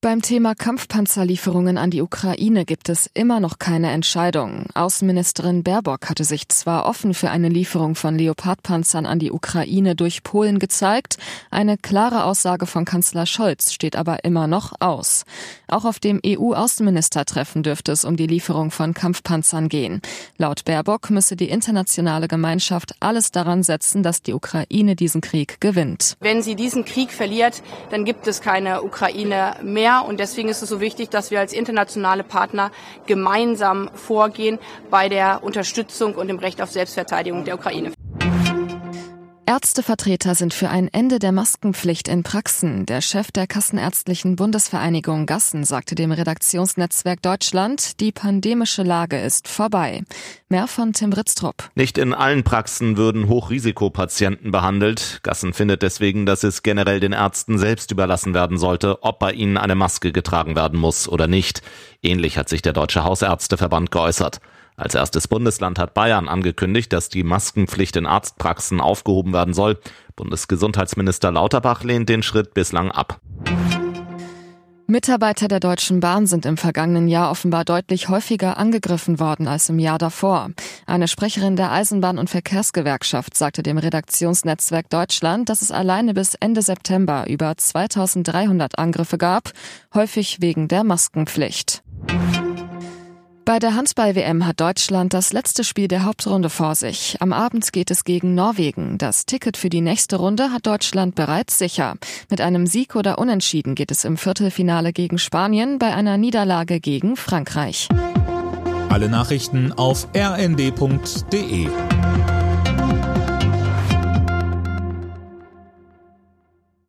Beim Thema Kampfpanzerlieferungen an die Ukraine gibt es immer noch keine Entscheidung. Außenministerin Baerbock hatte sich zwar offen für eine Lieferung von Leopardpanzern an die Ukraine durch Polen gezeigt, eine klare Aussage von Kanzler Scholz steht aber immer noch aus. Auch auf dem EU-Außenministertreffen dürfte es um die Lieferung von Kampfpanzern gehen. Laut Baerbock müsse die internationale Gemeinschaft alles daran setzen, dass die Ukraine diesen Krieg gewinnt. Wenn sie diesen Krieg verliert, dann gibt es keine Ukraine mehr mehr. Und deswegen ist es so wichtig, dass wir als internationale Partner gemeinsam vorgehen bei der Unterstützung und dem Recht auf Selbstverteidigung der Ukraine. Ärztevertreter sind für ein Ende der Maskenpflicht in Praxen. Der Chef der Kassenärztlichen Bundesvereinigung Gassen sagte dem Redaktionsnetzwerk Deutschland, die pandemische Lage ist vorbei. Mehr von Tim Britztrup. Nicht in allen Praxen würden Hochrisikopatienten behandelt. Gassen findet deswegen, dass es generell den Ärzten selbst überlassen werden sollte, ob bei ihnen eine Maske getragen werden muss oder nicht. Ähnlich hat sich der Deutsche Hausärzteverband geäußert. Als erstes Bundesland hat Bayern angekündigt, dass die Maskenpflicht in Arztpraxen aufgehoben werden soll. Bundesgesundheitsminister Lauterbach lehnt den Schritt bislang ab. Mitarbeiter der Deutschen Bahn sind im vergangenen Jahr offenbar deutlich häufiger angegriffen worden als im Jahr davor. Eine Sprecherin der Eisenbahn- und Verkehrsgewerkschaft sagte dem Redaktionsnetzwerk Deutschland, dass es alleine bis Ende September über 2300 Angriffe gab, häufig wegen der Maskenpflicht. Bei der Handball-WM hat Deutschland das letzte Spiel der Hauptrunde vor sich. Am Abend geht es gegen Norwegen. Das Ticket für die nächste Runde hat Deutschland bereits sicher. Mit einem Sieg oder Unentschieden geht es im Viertelfinale gegen Spanien, bei einer Niederlage gegen Frankreich. Alle Nachrichten auf rnd.de